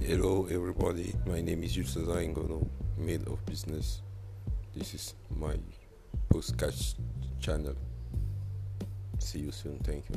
Hello, everybody. My name is Yusuf Ngono, Made of Business. This is my postcast channel. See you soon. Thank you.